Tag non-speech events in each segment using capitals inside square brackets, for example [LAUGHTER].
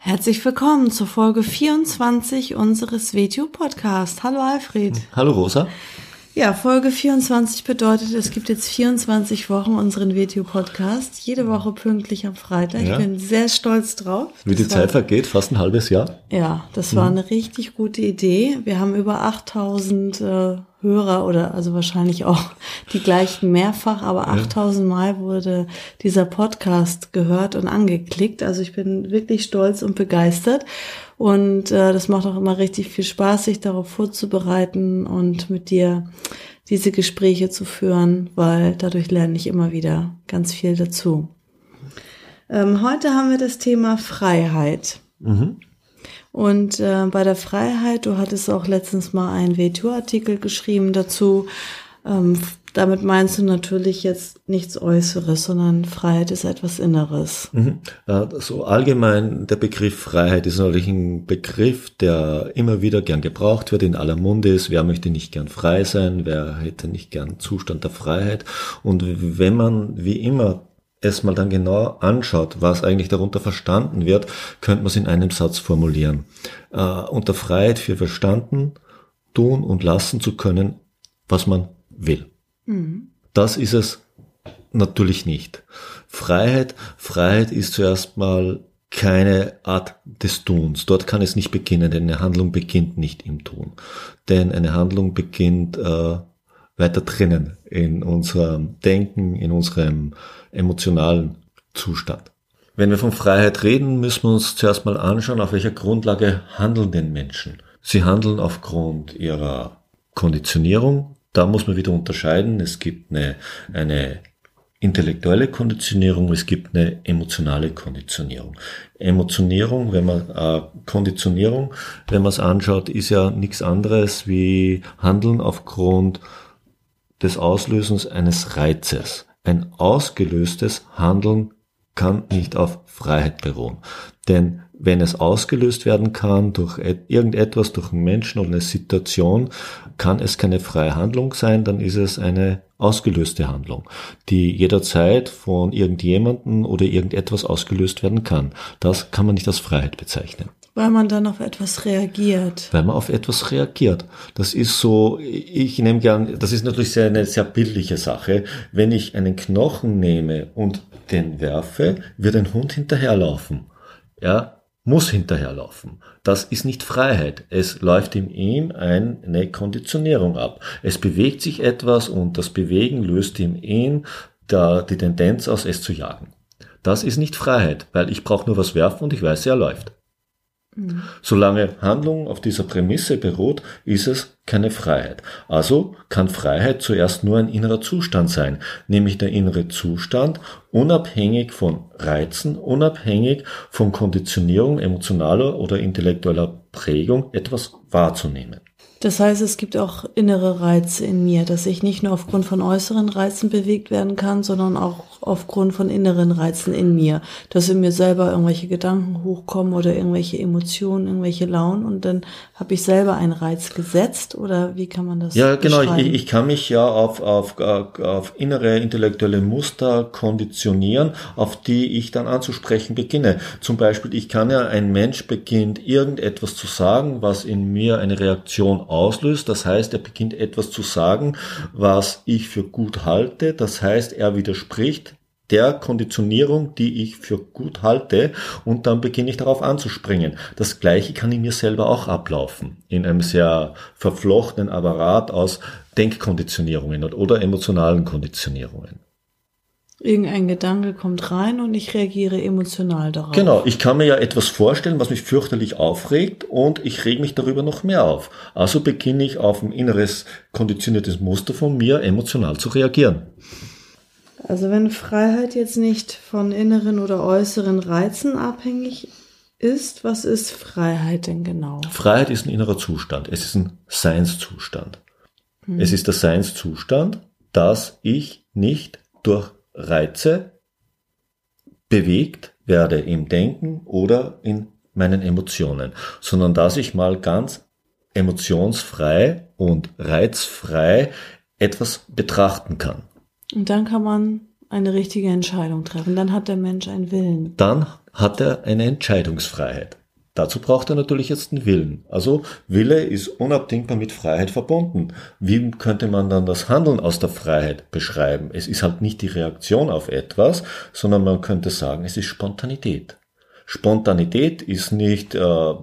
Herzlich willkommen zur Folge 24 unseres WTU Podcast. Hallo Alfred. Hallo Rosa. Ja, Folge 24 bedeutet, es gibt jetzt 24 Wochen unseren WTU-Podcast. Jede Woche pünktlich am Freitag. Ja. Ich bin sehr stolz drauf. Wie die Zeit vergeht, fast ein halbes Jahr. Ja, das war mhm. eine richtig gute Idee. Wir haben über 8000 äh, Hörer oder also wahrscheinlich auch [LAUGHS] die gleichen mehrfach, aber 8000 Mal wurde dieser Podcast gehört und angeklickt. Also ich bin wirklich stolz und begeistert. Und äh, das macht auch immer richtig viel Spaß, sich darauf vorzubereiten und mit dir diese Gespräche zu führen, weil dadurch lerne ich immer wieder ganz viel dazu. Ähm, heute haben wir das Thema Freiheit. Mhm. Und äh, bei der Freiheit, du hattest auch letztens mal einen WTO-Artikel geschrieben dazu, ähm, damit meinst du natürlich jetzt nichts Äußeres, sondern Freiheit ist etwas Inneres. Mhm. So allgemein der Begriff Freiheit ist natürlich ein Begriff, der immer wieder gern gebraucht wird, in aller Munde ist. Wer möchte nicht gern frei sein? Wer hätte nicht gern Zustand der Freiheit? Und wenn man wie immer es mal dann genau anschaut, was eigentlich darunter verstanden wird, könnte man es in einem Satz formulieren. Äh, unter Freiheit für verstanden, tun und lassen zu können, was man will. Mhm. Das ist es natürlich nicht. Freiheit, Freiheit ist zuerst mal keine Art des Tuns. Dort kann es nicht beginnen, denn eine Handlung beginnt nicht im Tun. Denn eine Handlung beginnt äh, weiter drinnen in unserem Denken, in unserem emotionalen Zustand. Wenn wir von Freiheit reden, müssen wir uns zuerst mal anschauen, auf welcher Grundlage handeln denn Menschen. Sie handeln aufgrund ihrer Konditionierung, da muss man wieder unterscheiden. Es gibt eine, eine intellektuelle Konditionierung, es gibt eine emotionale Konditionierung. Emotionierung, wenn man äh, Konditionierung, wenn man es anschaut, ist ja nichts anderes wie Handeln aufgrund des Auslösens eines Reizes. Ein ausgelöstes Handeln kann nicht auf Freiheit beruhen. Denn wenn es ausgelöst werden kann durch irgendetwas, durch einen Menschen oder eine Situation, kann es keine freie Handlung sein, dann ist es eine ausgelöste Handlung, die jederzeit von irgendjemanden oder irgendetwas ausgelöst werden kann. Das kann man nicht als Freiheit bezeichnen. Weil man dann auf etwas reagiert. Weil man auf etwas reagiert. Das ist so, ich nehme gern, das ist natürlich sehr, eine sehr bildliche Sache. Wenn ich einen Knochen nehme und den werfe, wird ein Hund hinterherlaufen. Ja, muss hinterherlaufen. Das ist nicht Freiheit. Es läuft in ihm eine Konditionierung ab. Es bewegt sich etwas und das Bewegen löst in ihm die Tendenz aus, es zu jagen. Das ist nicht Freiheit, weil ich brauche nur was werfen und ich weiß, er läuft. Solange Handlung auf dieser Prämisse beruht, ist es keine Freiheit. Also kann Freiheit zuerst nur ein innerer Zustand sein, nämlich der innere Zustand, unabhängig von Reizen, unabhängig von Konditionierung emotionaler oder intellektueller Prägung etwas wahrzunehmen. Das heißt, es gibt auch innere Reize in mir, dass ich nicht nur aufgrund von äußeren Reizen bewegt werden kann, sondern auch aufgrund von inneren Reizen in mir, dass in mir selber irgendwelche Gedanken hochkommen oder irgendwelche Emotionen, irgendwelche Launen und dann habe ich selber einen Reiz gesetzt oder wie kann man das Ja, genau, ich, ich kann mich ja auf, auf, auf innere intellektuelle Muster konditionieren, auf die ich dann anzusprechen beginne. Zum Beispiel, ich kann ja, ein Mensch beginnt irgendetwas zu sagen, was in mir eine Reaktion auslöst. Das heißt, er beginnt etwas zu sagen, was ich für gut halte. Das heißt, er widerspricht der Konditionierung, die ich für gut halte, und dann beginne ich darauf anzuspringen. Das gleiche kann in mir selber auch ablaufen, in einem sehr verflochtenen Apparat aus Denkkonditionierungen oder emotionalen Konditionierungen. Irgendein Gedanke kommt rein und ich reagiere emotional darauf. Genau, ich kann mir ja etwas vorstellen, was mich fürchterlich aufregt und ich reg mich darüber noch mehr auf. Also beginne ich auf ein inneres konditioniertes Muster von mir emotional zu reagieren. Also wenn Freiheit jetzt nicht von inneren oder äußeren Reizen abhängig ist, was ist Freiheit denn genau? Freiheit ist ein innerer Zustand. Es ist ein Seinszustand. Mhm. Es ist der Seinszustand, dass ich nicht durch Reize bewegt werde im Denken oder in meinen Emotionen, sondern dass ich mal ganz emotionsfrei und reizfrei etwas betrachten kann. Und dann kann man eine richtige Entscheidung treffen. Dann hat der Mensch einen Willen. Dann hat er eine Entscheidungsfreiheit. Dazu braucht er natürlich jetzt einen Willen. Also Wille ist unabdingbar mit Freiheit verbunden. Wie könnte man dann das Handeln aus der Freiheit beschreiben? Es ist halt nicht die Reaktion auf etwas, sondern man könnte sagen, es ist Spontanität. Spontanität ist nicht äh,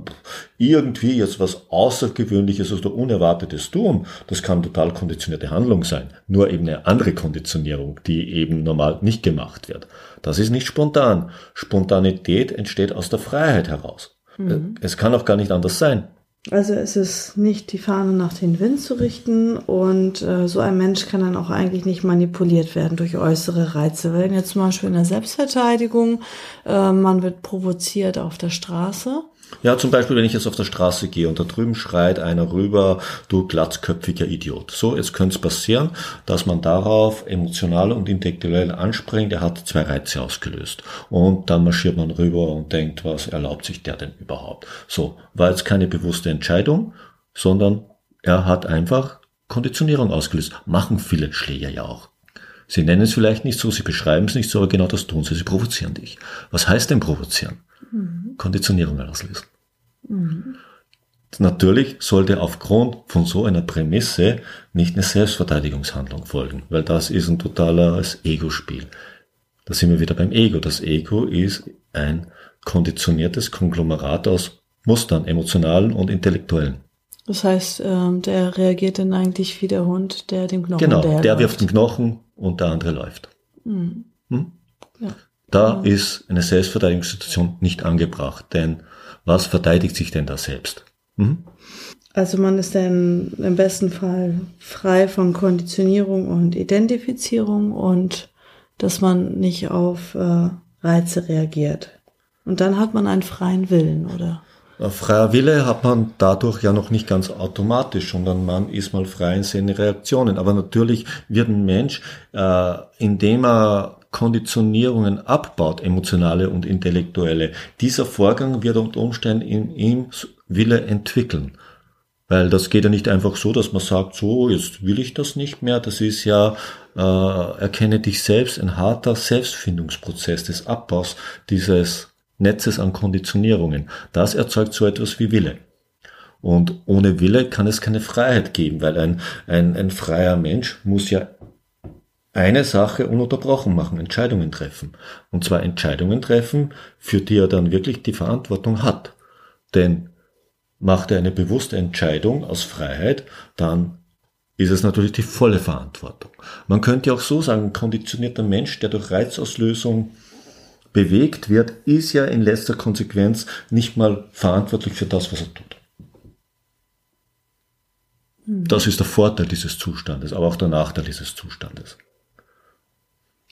irgendwie jetzt was Außergewöhnliches oder Unerwartetes tun. Das kann total konditionierte Handlung sein. Nur eben eine andere Konditionierung, die eben normal nicht gemacht wird. Das ist nicht spontan. Spontanität entsteht aus der Freiheit heraus. Mhm. Es kann auch gar nicht anders sein. Also es ist nicht die Fahne nach den Wind zu richten und äh, so ein Mensch kann dann auch eigentlich nicht manipuliert werden durch äußere Reize. Wenn jetzt zum Beispiel in der Selbstverteidigung äh, man wird provoziert auf der Straße ja, zum Beispiel, wenn ich jetzt auf der Straße gehe und da drüben schreit einer rüber, du glatzköpfiger Idiot. So, jetzt könnte es passieren, dass man darauf emotional und intellektuell anspringt. Er hat zwei Reize ausgelöst. Und dann marschiert man rüber und denkt, was erlaubt sich der denn überhaupt? So, war jetzt keine bewusste Entscheidung, sondern er hat einfach Konditionierung ausgelöst. Machen viele Schläger ja auch. Sie nennen es vielleicht nicht so, sie beschreiben es nicht so, aber genau das tun sie. Sie provozieren dich. Was heißt denn provozieren? Mhm. Konditionierung auslösen. Mhm. Natürlich sollte aufgrund von so einer Prämisse nicht eine Selbstverteidigungshandlung folgen, weil das ist ein totales Ego-Spiel. Da sind wir wieder beim Ego. Das Ego ist ein konditioniertes Konglomerat aus Mustern, emotionalen und intellektuellen. Das heißt, ähm, der reagiert dann eigentlich wie der Hund, der den Knochen Genau, der, der wirft den Knochen und der andere läuft. Mhm. Hm? Ja. Da mhm. ist eine Selbstverteidigungssituation nicht angebracht, denn was verteidigt sich denn da selbst? Mhm. Also man ist dann im besten Fall frei von Konditionierung und Identifizierung und dass man nicht auf äh, Reize reagiert. Und dann hat man einen freien Willen, oder? Freier Wille hat man dadurch ja noch nicht ganz automatisch, sondern man ist mal frei in seinen Reaktionen. Aber natürlich wird ein Mensch, äh, indem er Konditionierungen abbaut, emotionale und intellektuelle, dieser Vorgang wird unter Umständen in ihm Wille entwickeln. Weil das geht ja nicht einfach so, dass man sagt, so, jetzt will ich das nicht mehr. Das ist ja, äh, erkenne dich selbst, ein harter Selbstfindungsprozess des Abbaus dieses Netzes an Konditionierungen. Das erzeugt so etwas wie Wille. Und ohne Wille kann es keine Freiheit geben, weil ein, ein, ein freier Mensch muss ja eine Sache ununterbrochen machen, Entscheidungen treffen. Und zwar Entscheidungen treffen, für die er dann wirklich die Verantwortung hat. Denn macht er eine bewusste Entscheidung aus Freiheit, dann ist es natürlich die volle Verantwortung. Man könnte auch so sagen, ein konditionierter Mensch, der durch Reizauslösung bewegt wird, ist ja in letzter Konsequenz nicht mal verantwortlich für das, was er tut. Das ist der Vorteil dieses Zustandes, aber auch der Nachteil dieses Zustandes.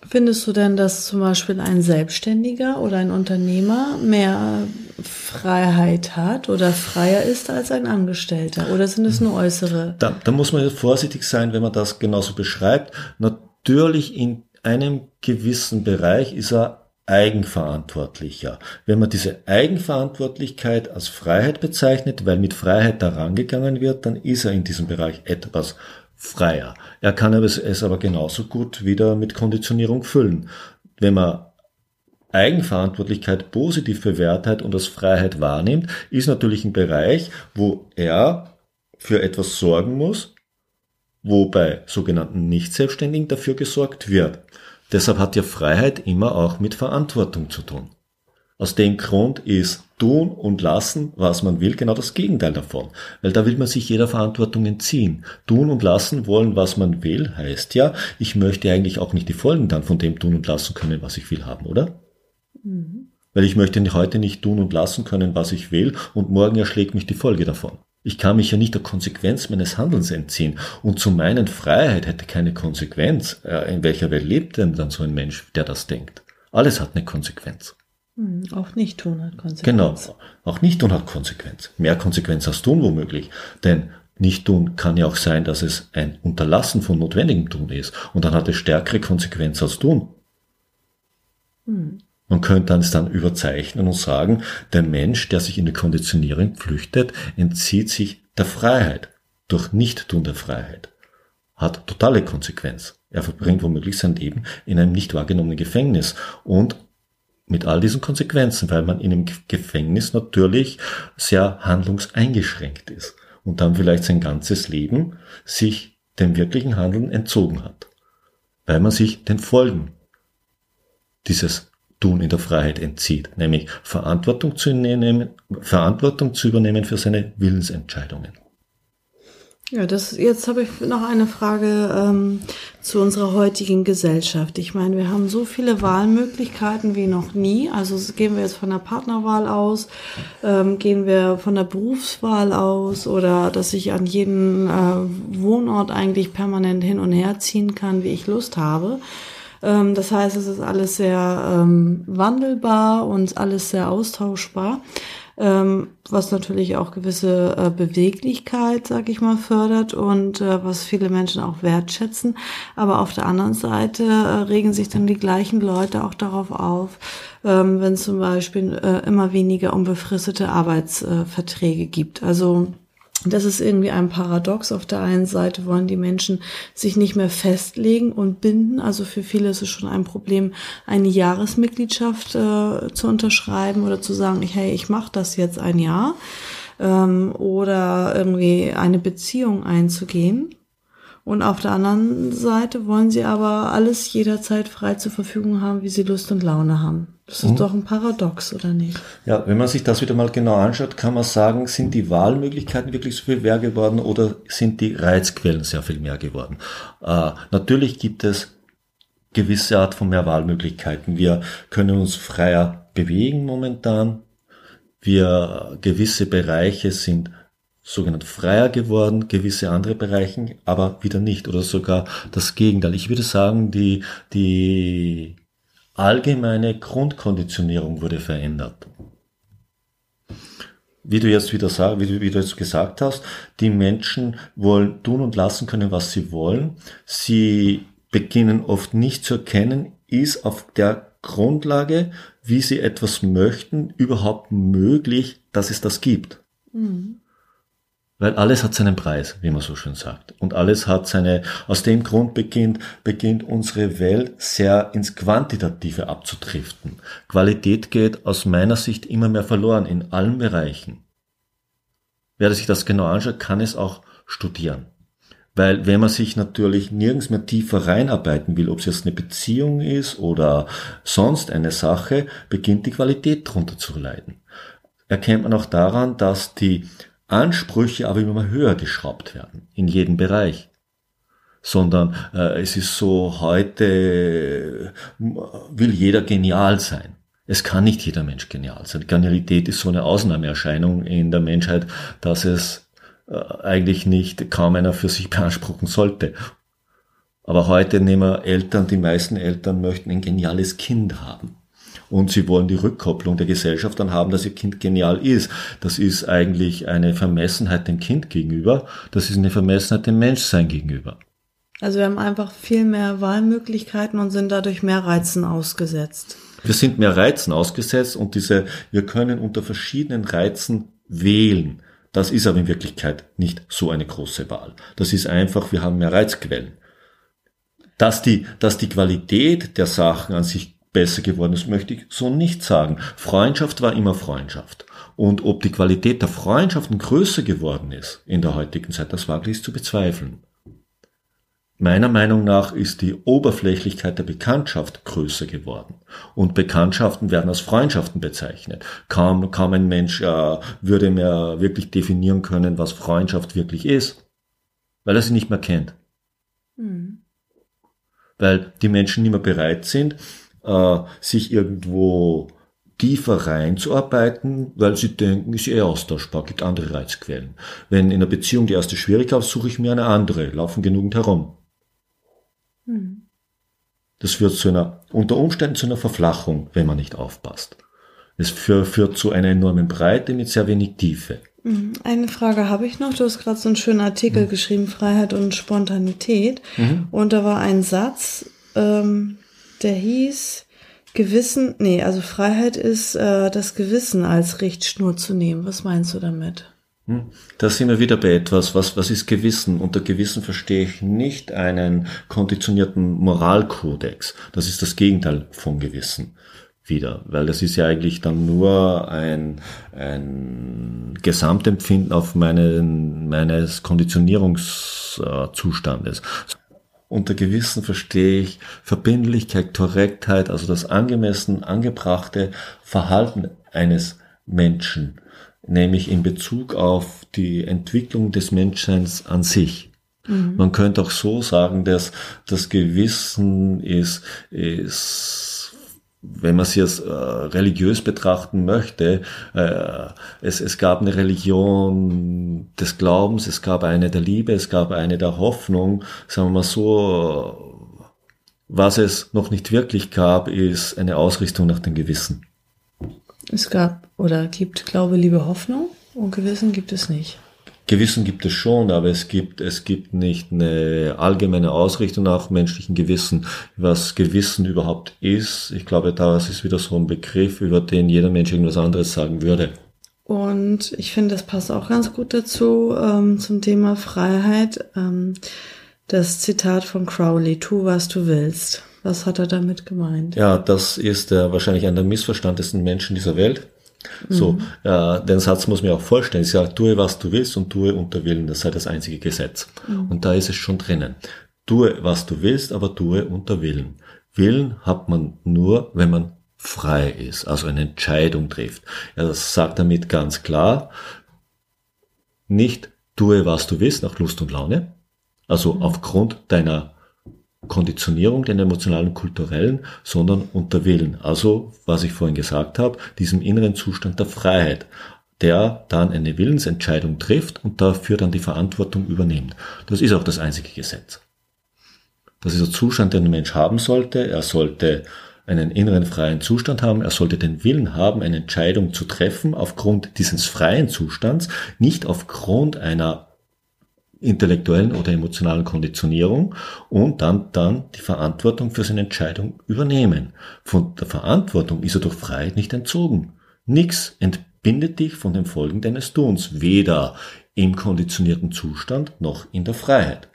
Findest du denn, dass zum Beispiel ein Selbstständiger oder ein Unternehmer mehr Freiheit hat oder freier ist als ein Angestellter? Oder sind es nur äußere? Da, da muss man vorsichtig sein, wenn man das genauso beschreibt. Natürlich in einem gewissen Bereich ist er eigenverantwortlicher. Wenn man diese Eigenverantwortlichkeit als Freiheit bezeichnet, weil mit Freiheit gegangen wird, dann ist er in diesem Bereich etwas freier. Er kann es aber genauso gut wieder mit Konditionierung füllen. Wenn man Eigenverantwortlichkeit positiv bewertet und als Freiheit wahrnimmt, ist natürlich ein Bereich, wo er für etwas sorgen muss, wo bei sogenannten Nicht-Selbstständigen dafür gesorgt wird. Deshalb hat ja Freiheit immer auch mit Verantwortung zu tun. Aus dem Grund ist tun und lassen, was man will, genau das Gegenteil davon. Weil da will man sich jeder Verantwortung entziehen. Tun und lassen wollen, was man will, heißt ja, ich möchte eigentlich auch nicht die Folgen dann von dem tun und lassen können, was ich will haben, oder? Mhm. Weil ich möchte heute nicht tun und lassen können, was ich will, und morgen erschlägt mich die Folge davon. Ich kann mich ja nicht der Konsequenz meines Handelns entziehen. Und zu meinen Freiheit hätte keine Konsequenz. Äh, in welcher Welt lebt denn dann so ein Mensch, der das denkt? Alles hat eine Konsequenz. Hm, auch nicht tun hat Konsequenz. Genau, auch nicht tun hat Konsequenz. Mehr Konsequenz als tun womöglich. Denn nicht tun kann ja auch sein, dass es ein Unterlassen von notwendigem Tun ist. Und dann hat es stärkere Konsequenzen als tun. Hm. Man könnte es dann überzeichnen und sagen, der Mensch, der sich in die Konditionierung flüchtet, entzieht sich der Freiheit durch Nichttun der Freiheit. Hat totale Konsequenz. Er verbringt womöglich sein Leben in einem nicht wahrgenommenen Gefängnis und mit all diesen Konsequenzen, weil man in einem Gefängnis natürlich sehr handlungseingeschränkt ist und dann vielleicht sein ganzes Leben sich dem wirklichen Handeln entzogen hat, weil man sich den Folgen dieses Tun in der Freiheit entzieht, nämlich Verantwortung zu, nehmen, Verantwortung zu übernehmen für seine Willensentscheidungen. Ja, das, jetzt habe ich noch eine Frage ähm, zu unserer heutigen Gesellschaft. Ich meine, wir haben so viele Wahlmöglichkeiten wie noch nie. Also gehen wir jetzt von der Partnerwahl aus, ähm, gehen wir von der Berufswahl aus oder dass ich an jeden äh, Wohnort eigentlich permanent hin und her ziehen kann, wie ich Lust habe. Ähm, das heißt, es ist alles sehr ähm, wandelbar und alles sehr austauschbar ähm, was natürlich auch gewisse äh, Beweglichkeit, sag ich mal, fördert und äh, was viele Menschen auch wertschätzen. Aber auf der anderen Seite äh, regen sich dann die gleichen Leute auch darauf auf, ähm, wenn zum Beispiel äh, immer weniger unbefristete Arbeitsverträge gibt. Also das ist irgendwie ein Paradox. Auf der einen Seite wollen die Menschen sich nicht mehr festlegen und binden. Also für viele ist es schon ein Problem, eine Jahresmitgliedschaft äh, zu unterschreiben oder zu sagen, hey, ich mache das jetzt ein Jahr. Ähm, oder irgendwie eine Beziehung einzugehen. Und auf der anderen Seite wollen sie aber alles jederzeit frei zur Verfügung haben, wie sie Lust und Laune haben. Das ist mhm. doch ein Paradox, oder nicht? Ja, wenn man sich das wieder mal genau anschaut, kann man sagen, sind die Wahlmöglichkeiten wirklich so viel mehr geworden oder sind die Reizquellen sehr viel mehr geworden? Äh, natürlich gibt es gewisse Art von mehr Wahlmöglichkeiten. Wir können uns freier bewegen momentan. Wir gewisse Bereiche sind sogenannt freier geworden, gewisse andere Bereiche, aber wieder nicht oder sogar das Gegenteil. Ich würde sagen, die, die allgemeine Grundkonditionierung wurde verändert. Wie du jetzt wieder sagst, wie du, wie du jetzt gesagt hast, die Menschen wollen tun und lassen können, was sie wollen. Sie beginnen oft nicht zu erkennen, ist auf der Grundlage, wie sie etwas möchten, überhaupt möglich, dass es das gibt. Mhm. Weil alles hat seinen Preis, wie man so schön sagt. Und alles hat seine, aus dem Grund beginnt, beginnt unsere Welt sehr ins Quantitative abzudriften. Qualität geht aus meiner Sicht immer mehr verloren in allen Bereichen. Wer sich das genau anschaut, kann es auch studieren. Weil wenn man sich natürlich nirgends mehr tiefer reinarbeiten will, ob es jetzt eine Beziehung ist oder sonst eine Sache, beginnt die Qualität drunter zu leiden. Erkennt man auch daran, dass die Ansprüche aber immer höher geschraubt werden, in jedem Bereich. Sondern äh, es ist so, heute äh, will jeder genial sein. Es kann nicht jeder Mensch genial sein. Genialität ist so eine Ausnahmeerscheinung in der Menschheit, dass es äh, eigentlich nicht kaum einer für sich beanspruchen sollte. Aber heute nehmen wir Eltern, die meisten Eltern möchten ein geniales Kind haben und sie wollen die Rückkopplung der Gesellschaft dann haben, dass ihr Kind genial ist. Das ist eigentlich eine Vermessenheit dem Kind gegenüber, das ist eine Vermessenheit dem Menschsein gegenüber. Also wir haben einfach viel mehr Wahlmöglichkeiten und sind dadurch mehr Reizen ausgesetzt. Wir sind mehr Reizen ausgesetzt und diese, wir können unter verschiedenen Reizen wählen. Das ist aber in Wirklichkeit nicht so eine große Wahl. Das ist einfach, wir haben mehr Reizquellen. Dass die, dass die Qualität der Sachen an sich besser geworden ist, möchte ich so nicht sagen. Freundschaft war immer Freundschaft. Und ob die Qualität der Freundschaften größer geworden ist in der heutigen Zeit, das wage ich zu bezweifeln. Meiner Meinung nach ist die Oberflächlichkeit der Bekanntschaft größer geworden. Und Bekanntschaften werden als Freundschaften bezeichnet. Kaum, kaum ein Mensch äh, würde mehr wirklich definieren können, was Freundschaft wirklich ist, weil er sie nicht mehr kennt. Mhm. Weil die Menschen nicht mehr bereit sind, äh, sich irgendwo tiefer reinzuarbeiten, weil sie denken, ist eh austauschbar, gibt andere Reizquellen. Wenn in einer Beziehung die erste Schwierigkeit suche ich mir eine andere, laufen genügend herum. Hm. Das führt zu einer, unter Umständen zu einer Verflachung, wenn man nicht aufpasst. Es führt zu einer enormen Breite mit sehr wenig Tiefe. Mhm. Eine Frage habe ich noch. Du hast gerade so einen schönen Artikel mhm. geschrieben, Freiheit und Spontanität. Mhm. Und da war ein Satz, ähm, der hieß, Gewissen, nee, also Freiheit ist äh, das Gewissen als Richtschnur zu nehmen. Was meinst du damit? Hm? Da sind wir wieder bei etwas, was, was ist Gewissen? Unter Gewissen verstehe ich nicht einen konditionierten Moralkodex. Das ist das Gegenteil von Gewissen wieder, weil das ist ja eigentlich dann nur ein, ein Gesamtempfinden auf meinen, meines Konditionierungszustandes. Unter Gewissen verstehe ich Verbindlichkeit, Korrektheit, also das angemessen angebrachte Verhalten eines Menschen, nämlich in Bezug auf die Entwicklung des Menschseins an sich. Mhm. Man könnte auch so sagen, dass das Gewissen ist, ist wenn man es jetzt äh, religiös betrachten möchte, äh, es, es gab eine Religion des Glaubens, es gab eine der Liebe, es gab eine der Hoffnung, sagen wir mal so, was es noch nicht wirklich gab, ist eine Ausrichtung nach dem Gewissen. Es gab oder gibt Glaube, Liebe, Hoffnung und Gewissen gibt es nicht. Gewissen gibt es schon, aber es gibt, es gibt nicht eine allgemeine Ausrichtung nach menschlichen Gewissen. Was Gewissen überhaupt ist, ich glaube, das ist wieder so ein Begriff, über den jeder Mensch irgendwas anderes sagen würde. Und ich finde, das passt auch ganz gut dazu, ähm, zum Thema Freiheit. Ähm, das Zitat von Crowley, tu, was du willst. Was hat er damit gemeint? Ja, das ist äh, wahrscheinlich einer der missverstandesten Menschen dieser Welt. So, mhm. äh, den Satz muss man auch vorstellen. Ich sage, tue, was du willst und tue unter Willen. Das sei das einzige Gesetz. Mhm. Und da ist es schon drinnen. Tue, was du willst, aber tue unter Willen. Willen hat man nur, wenn man frei ist, also eine Entscheidung trifft. Er ja, sagt damit ganz klar, nicht tue, was du willst, nach Lust und Laune, also mhm. aufgrund deiner Konditionierung, den emotionalen, kulturellen, sondern unter Willen. Also, was ich vorhin gesagt habe, diesem inneren Zustand der Freiheit, der dann eine Willensentscheidung trifft und dafür dann die Verantwortung übernimmt. Das ist auch das einzige Gesetz. Das ist der Zustand, den ein Mensch haben sollte. Er sollte einen inneren freien Zustand haben. Er sollte den Willen haben, eine Entscheidung zu treffen aufgrund dieses freien Zustands, nicht aufgrund einer intellektuellen oder emotionalen Konditionierung und dann, dann die Verantwortung für seine Entscheidung übernehmen. Von der Verantwortung ist er durch Freiheit nicht entzogen. Nix entbindet dich von den Folgen deines Tuns, weder im konditionierten Zustand noch in der Freiheit.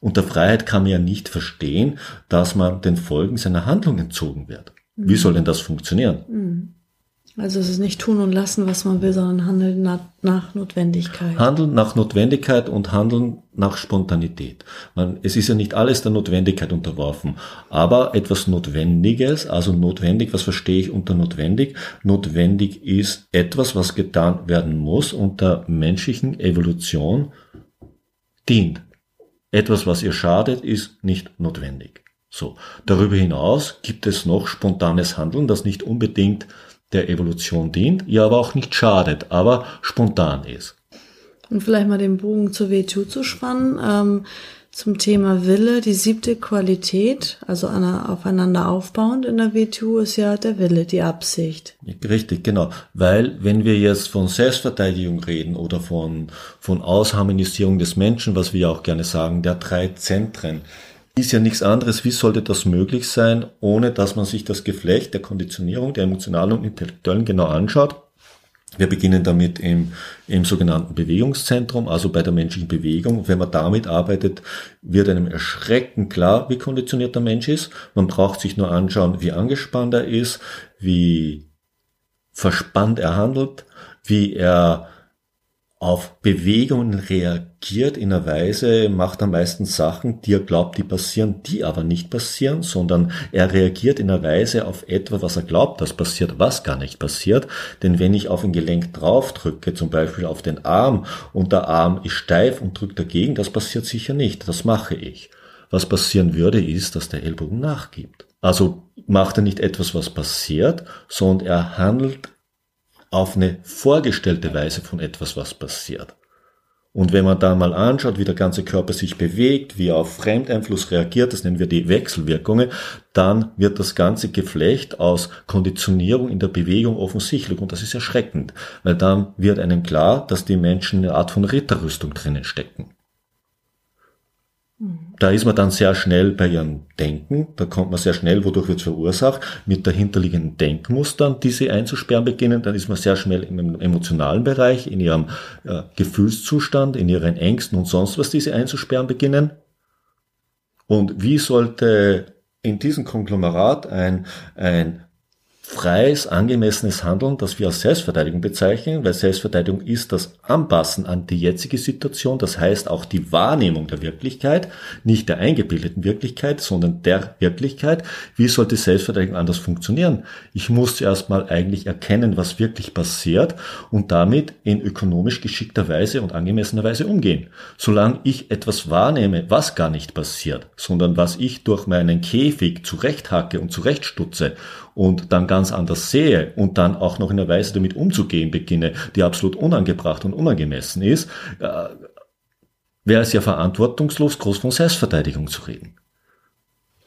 Unter Freiheit kann man ja nicht verstehen, dass man den Folgen seiner Handlung entzogen wird. Wie soll denn das funktionieren? Mhm. Also es ist nicht tun und lassen, was man will, sondern handeln nach, Notwendigkeit. Handeln nach Notwendigkeit und handeln nach Spontanität. Man, es ist ja nicht alles der Notwendigkeit unterworfen, aber etwas Notwendiges, also notwendig, was verstehe ich unter notwendig? Notwendig ist etwas, was getan werden muss und der menschlichen Evolution dient. Etwas, was ihr schadet, ist nicht notwendig. So. Darüber hinaus gibt es noch spontanes Handeln, das nicht unbedingt der Evolution dient, ihr aber auch nicht schadet, aber spontan ist. Und vielleicht mal den Bogen zur WTO zu spannen, ähm, zum Thema Wille, die siebte Qualität, also aufeinander aufbauend in der WTO ist ja der Wille, die Absicht. Richtig, genau. Weil wenn wir jetzt von Selbstverteidigung reden oder von, von Ausharmonisierung des Menschen, was wir ja auch gerne sagen, der drei Zentren, ist ja nichts anderes. Wie sollte das möglich sein, ohne dass man sich das Geflecht der Konditionierung, der emotionalen und intellektuellen genau anschaut? Wir beginnen damit im, im sogenannten Bewegungszentrum, also bei der menschlichen Bewegung. Wenn man damit arbeitet, wird einem erschreckend klar, wie konditioniert der Mensch ist. Man braucht sich nur anschauen, wie angespannt er ist, wie verspannt er handelt, wie er auf Bewegungen reagiert in einer Weise, macht am meisten Sachen, die er glaubt, die passieren, die aber nicht passieren, sondern er reagiert in einer Weise auf etwas, was er glaubt, das passiert, was gar nicht passiert. Denn wenn ich auf ein Gelenk draufdrücke, zum Beispiel auf den Arm, und der Arm ist steif und drückt dagegen, das passiert sicher nicht. Das mache ich. Was passieren würde, ist, dass der Ellbogen nachgibt. Also macht er nicht etwas, was passiert, sondern er handelt auf eine vorgestellte Weise von etwas, was passiert. Und wenn man da mal anschaut, wie der ganze Körper sich bewegt, wie er auf Fremdeinfluss reagiert, das nennen wir die Wechselwirkungen, dann wird das ganze Geflecht aus Konditionierung in der Bewegung offensichtlich. Und das ist erschreckend, weil dann wird einem klar, dass die Menschen eine Art von Ritterrüstung drinnen stecken. Da ist man dann sehr schnell bei ihrem Denken, da kommt man sehr schnell, wodurch wird es verursacht, mit dahinterliegenden Denkmustern diese einzusperren beginnen, dann ist man sehr schnell im emotionalen Bereich, in ihrem äh, Gefühlszustand, in ihren Ängsten und sonst was diese einzusperren beginnen. Und wie sollte in diesem Konglomerat ein, ein freies, angemessenes Handeln, das wir als Selbstverteidigung bezeichnen, weil Selbstverteidigung ist das Anpassen an die jetzige Situation, das heißt auch die Wahrnehmung der Wirklichkeit, nicht der eingebildeten Wirklichkeit, sondern der Wirklichkeit. Wie sollte Selbstverteidigung anders funktionieren? Ich muss zuerst mal eigentlich erkennen, was wirklich passiert und damit in ökonomisch geschickter Weise und angemessener Weise umgehen. Solange ich etwas wahrnehme, was gar nicht passiert, sondern was ich durch meinen Käfig zurechthacke und zurechtstutze und dann ganz anders sehe und dann auch noch in einer Weise damit umzugehen beginne, die absolut unangebracht und unangemessen ist, äh, wäre es ja verantwortungslos, groß von Selbstverteidigung zu reden.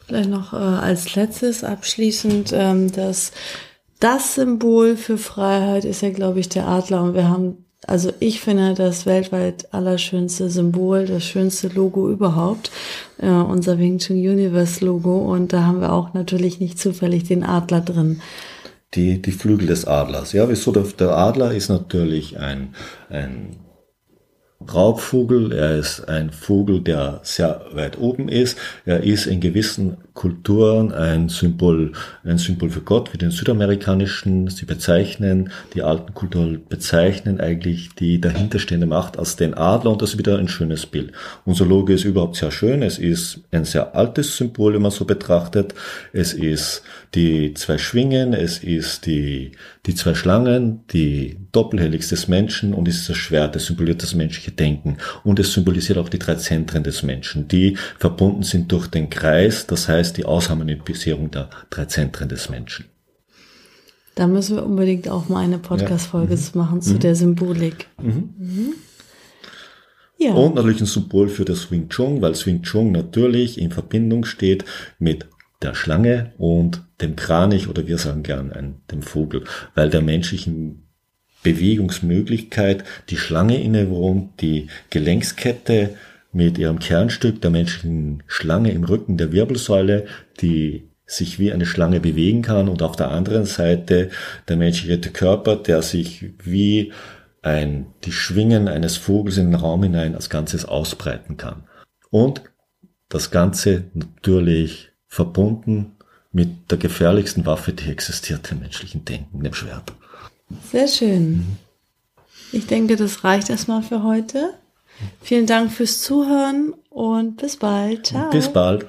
Vielleicht noch äh, als letztes abschließend, ähm, dass das Symbol für Freiheit ist ja, glaube ich, der Adler. Und wir haben also ich finde das weltweit allerschönste Symbol, das schönste Logo überhaupt, äh, unser Wing Chun Universe Logo. Und da haben wir auch natürlich nicht zufällig den Adler drin. Die, die Flügel des Adlers. Ja, wieso der, der Adler ist natürlich ein, ein Raubvogel, er ist ein Vogel, der sehr weit oben ist, er ist in gewissen Kulturen ein Symbol, ein Symbol für Gott, wie den südamerikanischen. Sie bezeichnen, die alten Kulturen bezeichnen eigentlich die dahinterstehende Macht als den Adler und das ist wieder ein schönes Bild. Unser Logo ist überhaupt sehr schön. Es ist ein sehr altes Symbol, wenn man so betrachtet. Es ist die zwei Schwingen, es ist die, die zwei Schlangen, die Doppelhelix des Menschen und ist das Schwert, das symboliert das menschliche Denken. Und es symbolisiert auch die drei Zentren des Menschen, die verbunden sind durch den Kreis, das heißt, die Ausharmonisierung der drei Zentren des Menschen. Da müssen wir unbedingt auch mal eine Podcast-Folge ja. mhm. machen zu mhm. der Symbolik. Mhm. mhm. Ja. Und natürlich ein Symbol für das Wing Chun, weil Wing Chun natürlich in Verbindung steht mit der Schlange und dem Kranich oder wir sagen gern dem Vogel, weil der menschlichen Bewegungsmöglichkeit die Schlange innewohnt, die Gelenkskette mit ihrem Kernstück der menschlichen Schlange im Rücken der Wirbelsäule, die sich wie eine Schlange bewegen kann und auf der anderen Seite der menschliche Körper, der sich wie ein, die Schwingen eines Vogels in den Raum hinein als Ganzes ausbreiten kann. Und das Ganze natürlich verbunden mit der gefährlichsten Waffe, die existiert, dem menschlichen Denken, dem Schwert. Sehr schön. Mhm. Ich denke, das reicht erstmal für heute. Vielen Dank fürs Zuhören und bis bald. Ciao. Bis bald.